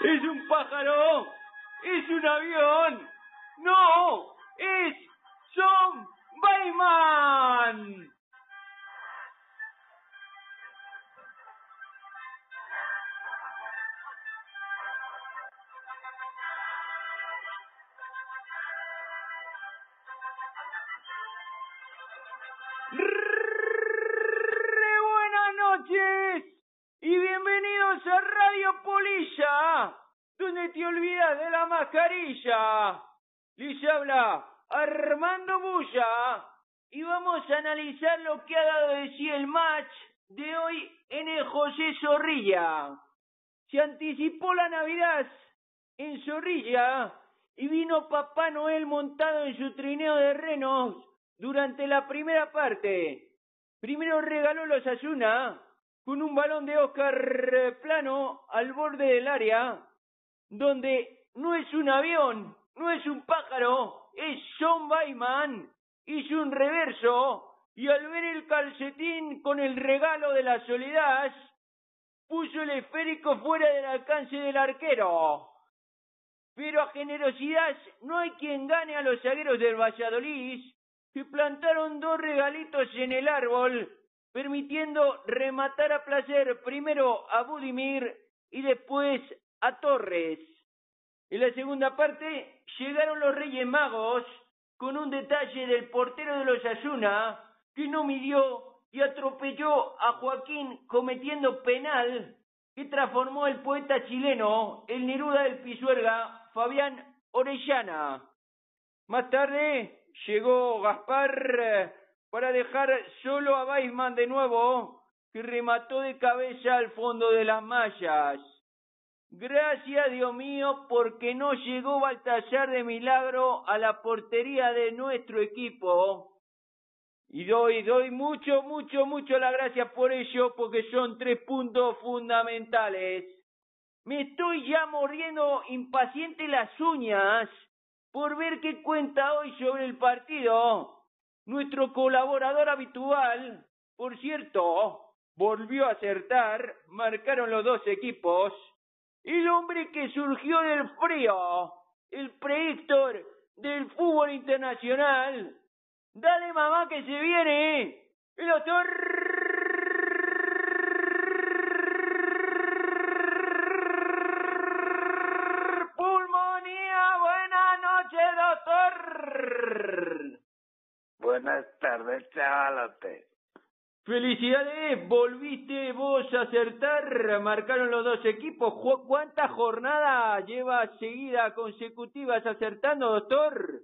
¡Es un pájaro! ¡Es un avión! ¡No! ¡Es John Bayman! ¡Re buenas noches! Y bienvenidos a Radio Polilla, donde te olvidas de la mascarilla. Les habla Armando Bulla y vamos a analizar lo que ha dado de sí el match de hoy en el José Zorrilla. Se anticipó la Navidad en Zorrilla y vino Papá Noel montado en su trineo de renos durante la primera parte. Primero regaló los Asuna con un balón de Oscar plano al borde del área, donde no es un avión, no es un pájaro, es John Bayman. Hizo un reverso y al ver el calcetín con el regalo de la soledad, puso el esférico fuera del alcance del arquero. Pero a generosidad no hay quien gane a los zagueros del Valladolid, que plantaron dos regalitos en el árbol, permitiendo rematar a placer primero a Budimir y después a Torres. En la segunda parte llegaron los Reyes Magos con un detalle del portero de los Asuna que no midió y atropelló a Joaquín cometiendo penal que transformó el poeta chileno, el Neruda del Pisuerga, Fabián Orellana. Más tarde llegó Gaspar para dejar solo a Weisman de nuevo, que remató de cabeza al fondo de las mallas. Gracias, Dios mío, porque no llegó Baltasar de milagro a la portería de nuestro equipo. Y doy, doy mucho, mucho, mucho la gracia por ello, porque son tres puntos fundamentales. Me estoy ya mordiendo impaciente las uñas por ver qué cuenta hoy sobre el partido. Nuestro colaborador habitual, por cierto, volvió a acertar, marcaron los dos equipos. El hombre que surgió del frío, el predictor del fútbol internacional. Dale mamá que se viene, el doctor Pulmonía. Buenas noches, doctor. Buenas tardes, chavalote. Felicidades, volviste vos a acertar, marcaron los dos equipos. ¿Cuántas jornadas llevas seguidas consecutivas acertando, doctor?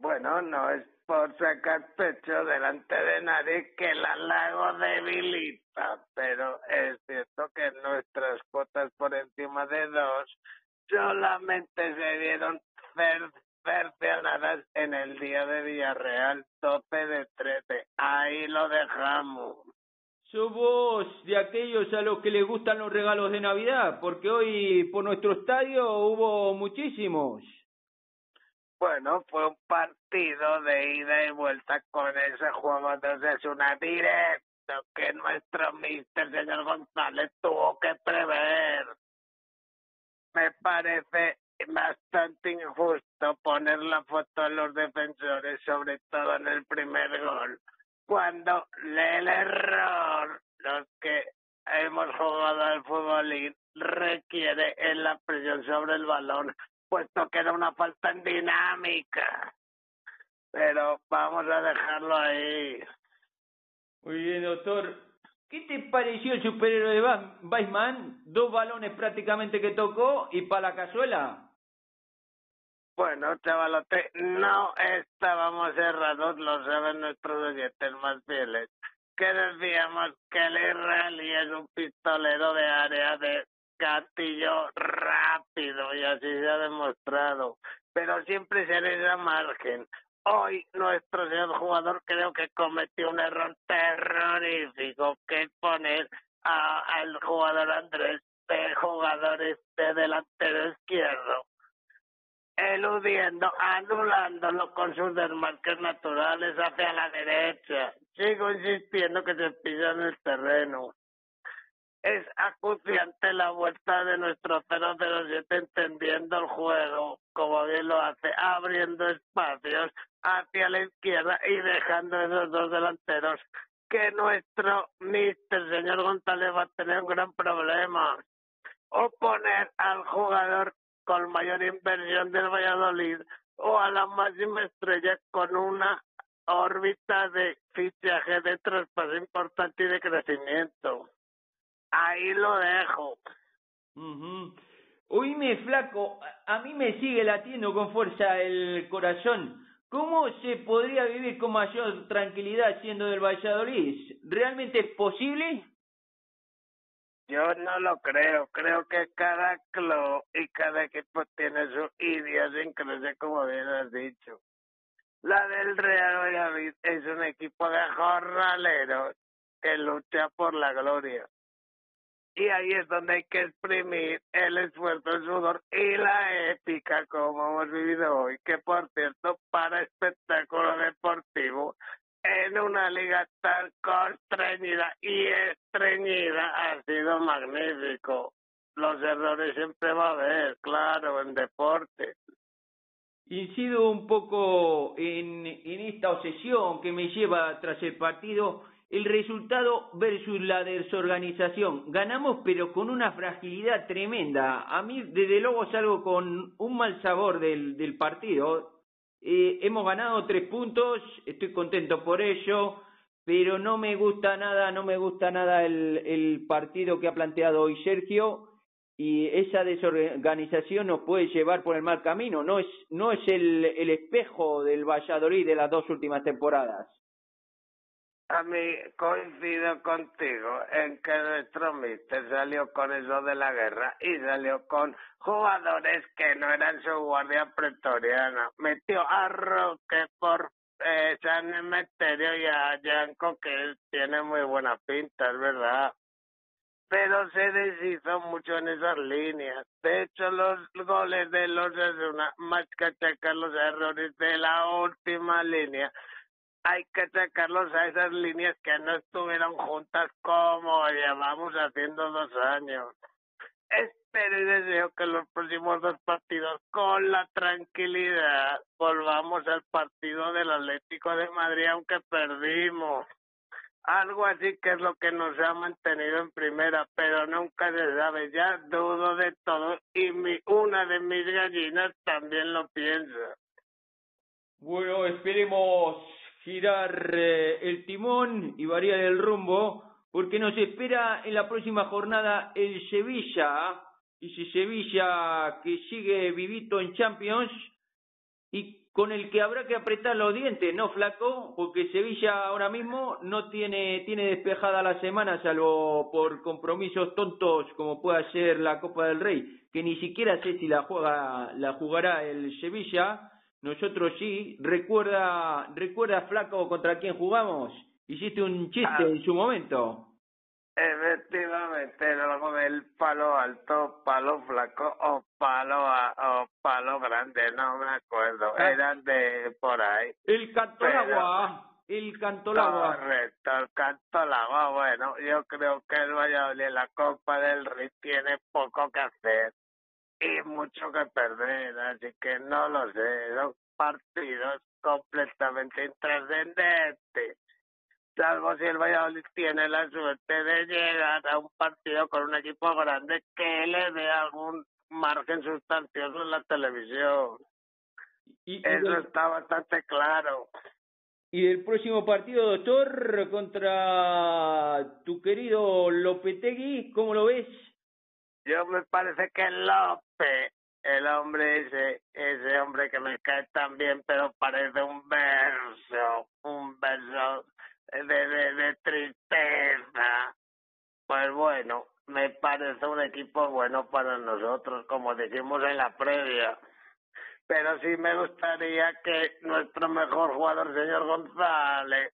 Bueno, no es por sacar pecho delante de nadie que el halago debilita, pero es cierto que nuestras cuotas por encima de dos solamente se vieron cercenadas en el día de Villarreal, tope de 13. Ahí lo dejamos. ¿Sos vos de aquellos a los que les gustan los regalos de Navidad? Porque hoy por nuestro estadio hubo muchísimos. Bueno, fue un partido de ida y vuelta con ese juego de una directo que nuestro mister señor González tuvo que prever. Me parece bastante injusto poner la foto de los defensores, sobre todo en el primer gol, cuando el error, los que hemos jugado al fútbol requiere en la presión sobre el balón puesto que era una falta en dinámica. Pero vamos a dejarlo ahí. Muy bien, doctor. ¿Qué te pareció el superhéroe de Ba- Weisman? Dos balones prácticamente que tocó y para la cazuela. Bueno, chavalote, no estábamos errados, lo saben nuestros oyentes más fieles, que decíamos que el israelí es un pistolero de área de gatillo rápido y así se ha demostrado, pero siempre se les da margen. Hoy nuestro señor jugador creo que cometió un error terrorífico, que es poner al jugador Andrés de jugadores de delantero izquierdo eludiendo, anulándolo con sus desmarques naturales hacia la derecha. Sigo insistiendo que se pisa en el terreno. Es acuciante la vuelta de nuestro 007 entendiendo el juego, como bien lo hace, abriendo espacios hacia la izquierda y dejando esos dos delanteros que nuestro mister señor González va a tener un gran problema. O poner al jugador con mayor inversión del Valladolid o a la máxima estrella con una órbita de fichaje de traspaso importante y de crecimiento. Ahí lo dejo. Uh Oíme, flaco, a mí me sigue latiendo con fuerza el corazón. ¿Cómo se podría vivir con mayor tranquilidad siendo del Valladolid? ¿Realmente es posible? Yo no lo creo. Creo que cada club y cada equipo tiene su idiosincrasia, como bien has dicho. La del Real Valladolid es un equipo de jornaleros que lucha por la gloria. Y ahí es donde hay que exprimir el esfuerzo, el sudor y la épica como hemos vivido hoy, que por cierto, para espectáculo deportivo, en una liga tan constreñida y estreñida ha sido magnífico. Los errores siempre va a haber, claro, en deporte. Incido un poco en, en esta obsesión que me lleva tras el partido el resultado versus la desorganización. Ganamos pero con una fragilidad tremenda. A mí desde luego salgo con un mal sabor del, del partido. Eh, hemos ganado tres puntos, estoy contento por ello, pero no me gusta nada, no me gusta nada el, el partido que ha planteado hoy Sergio y esa desorganización nos puede llevar por el mal camino. No es, no es el, el espejo del Valladolid de las dos últimas temporadas. A mí coincido contigo en que nuestro mister salió con eso de la guerra y salió con jugadores que no eran su guardia pretoriana. Metió a Roque por eh, San Emeterio y a Yanko que tiene muy buena pinta, es verdad. Pero se deshizo mucho en esas líneas. De hecho, los goles de los una más que checar los errores de la última línea, hay que sacarlos a esas líneas que no estuvieron juntas como llevamos haciendo dos años. Espero y deseo que los próximos dos partidos, con la tranquilidad, volvamos al partido del Atlético de Madrid, aunque perdimos. Algo así que es lo que nos ha mantenido en primera, pero nunca se sabe. Ya dudo de todo y mi, una de mis gallinas también lo piensa. Bueno, esperemos girar eh, el timón y variar el rumbo, porque nos espera en la próxima jornada el Sevilla, y si Sevilla que sigue vivito en Champions, y con el que habrá que apretar los dientes, ¿no, flaco? Porque Sevilla ahora mismo no tiene, tiene despejada la semana, salvo por compromisos tontos como pueda ser la Copa del Rey, que ni siquiera sé si la juega, la jugará el Sevilla, nosotros sí. ¿Recuerda, recuerda Flaco contra quién jugamos? Hiciste un chiste ah. en su momento. Efectivamente, luego del palo alto, palo flaco o palo o palo grande, no me acuerdo. Ah. Eran de por ahí. El canto agua. El canto agua. Correcto, el canto agua. Bueno, yo creo que el Valladolid la Copa del Rey tiene poco que hacer y mucho que perder, así que no lo sé, son partidos completamente intrascendentes, salvo si el Valladolid tiene la suerte de llegar a un partido con un equipo grande que le dé algún margen sustancioso en la televisión. Y, Eso está bastante claro. Y el próximo partido, doctor, contra tu querido Lopetegui, ¿cómo lo ves? Yo me parece que López, el hombre ese, ese hombre que me cae tan bien, pero parece un verso, un verso de, de, de tristeza. Pues bueno, me parece un equipo bueno para nosotros, como dijimos en la previa. Pero sí me gustaría que nuestro mejor jugador, señor González,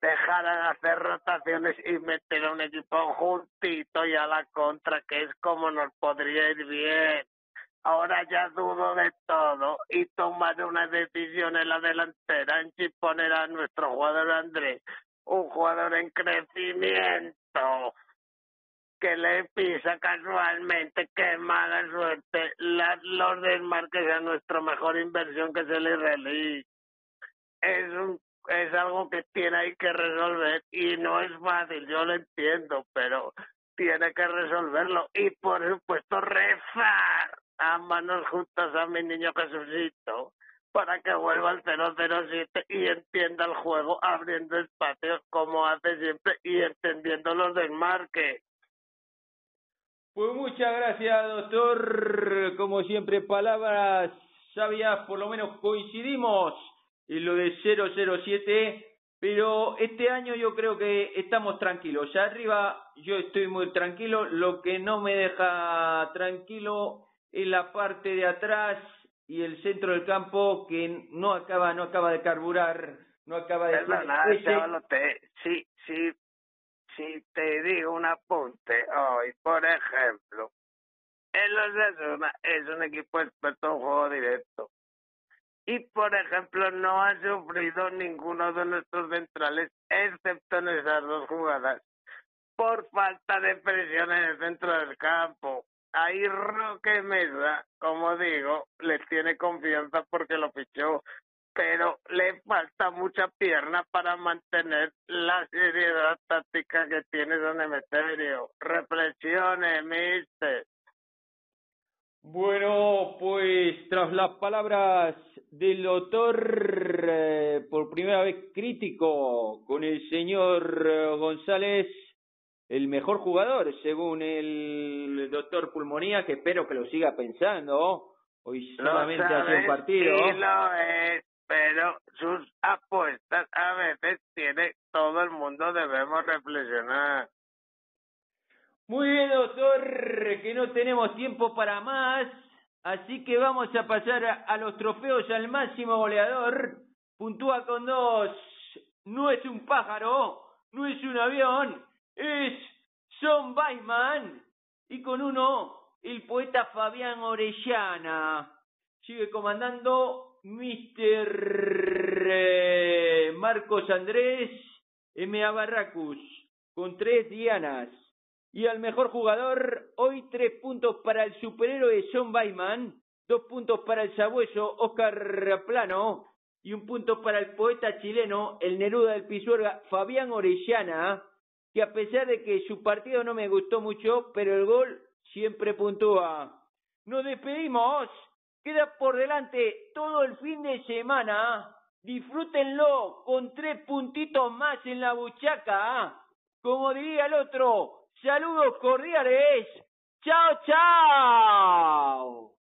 dejaran hacer rotaciones y meter a un equipo juntito y a la contra, que es como nos podría ir bien. Ahora ya dudo de todo y tomar una decisión en la delantera en si poner a nuestro jugador Andrés, un jugador en crecimiento. que le pisa casualmente, qué mala suerte, la, los desmarques a nuestra mejor inversión que es el israelí. Es un es algo que tiene ahí que resolver y no es fácil, yo lo entiendo, pero tiene que resolverlo y por supuesto rezar a manos juntas a mi niño Jesucito para que vuelva al 007 y entienda el juego abriendo espacios como hace siempre y entendiendo los desmarques. Pues muchas gracias, doctor. Como siempre, palabras sabias, por lo menos coincidimos en lo de 007, pero este año yo creo que estamos tranquilos. Ya arriba yo estoy muy tranquilo, lo que no me deja tranquilo es la parte de atrás y el centro del campo que no acaba no acaba de carburar, no acaba de... Perdona, te, sí, sí, si te digo un apunte hoy, por ejemplo, el Osasuna es un equipo experto en juego directo. Y, por ejemplo, no ha sufrido ninguno de nuestros centrales, excepto en esas dos jugadas, por falta de presión en el centro del campo. Ahí Roque Mesa, como digo, le tiene confianza porque lo fichó pero le falta mucha pierna para mantener la seriedad táctica que tiene Don Emeterio. Reflexiones, mister. Bueno, pues tras las palabras del doctor, eh, por primera vez crítico con el señor eh, González, el mejor jugador, según el doctor Pulmonía, que espero que lo siga pensando. Hoy solamente hace un partido. lo es pero sus apuestas a veces tiene todo el mundo, debemos reflexionar. Muy bien, doctor, que no tenemos tiempo para más, así que vamos a pasar a, los trofeos al máximo goleador. Puntúa con dos, no es un pájaro, no es un avión, es Son Weisman. Y con uno, el poeta Fabián Orellana. Sigue comandando Mr. Eh, Marcos Andrés M.A. Barracus, con tres dianas. Y al mejor jugador, hoy tres puntos para el superhéroe John Bayman, dos puntos para el sabueso Oscar Plano y un punto para el poeta chileno, el Neruda del Pisuerga, Fabián Orellana, que a pesar de que su partido no me gustó mucho, pero el gol siempre puntúa. Nos despedimos Queda por delante todo el fin de semana. Disfrútenlo con tres puntitos más en la buchaca. Como diría el otro, saludos cordiales. Chao, chao.